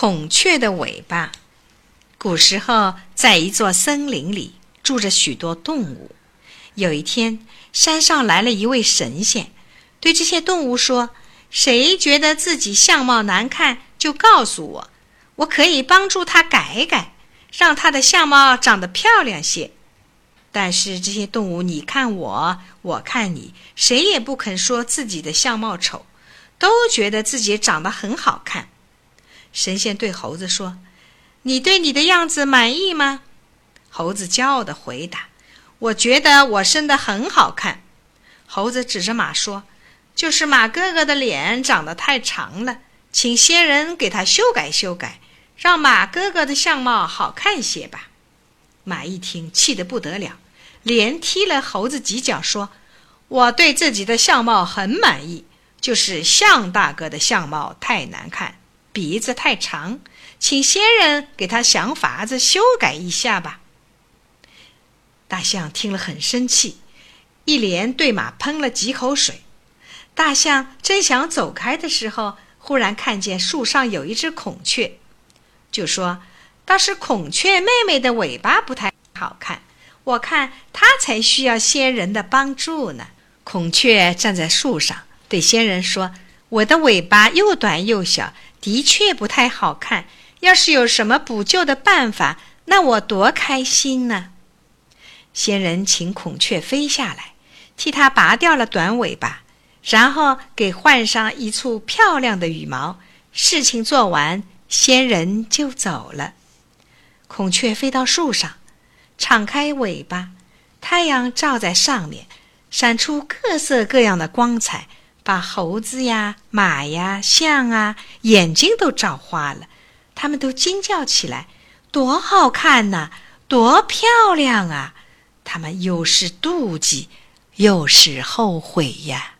孔雀的尾巴。古时候，在一座森林里住着许多动物。有一天，山上来了一位神仙，对这些动物说：“谁觉得自己相貌难看，就告诉我，我可以帮助他改改，让他的相貌长得漂亮些。”但是这些动物，你看我，我看你，谁也不肯说自己的相貌丑，都觉得自己长得很好看。神仙对猴子说。你对你的样子满意吗？猴子骄傲地回答：“我觉得我生得很好看。”猴子指着马说：“就是马哥哥的脸长得太长了，请仙人给他修改修改，让马哥哥的相貌好看些吧。”马一听，气得不得了，连踢了猴子几脚，说：“我对自己的相貌很满意，就是象大哥的相貌太难看，鼻子太长。”请仙人给他想法子修改一下吧。大象听了很生气，一连对马喷了几口水。大象正想走开的时候，忽然看见树上有一只孔雀，就说：“倒是孔雀妹妹的尾巴不太好看，我看它才需要仙人的帮助呢。”孔雀站在树上，对仙人说：“我的尾巴又短又小，的确不太好看。”要是有什么补救的办法，那我多开心呢！仙人请孔雀飞下来，替它拔掉了短尾巴，然后给换上一簇漂亮的羽毛。事情做完，仙人就走了。孔雀飞到树上，敞开尾巴，太阳照在上面，闪出各色各样的光彩，把猴子呀、马呀、象啊眼睛都照花了。他们都惊叫起来：“多好看呐，多漂亮啊！”他们又是妒忌，又是后悔呀。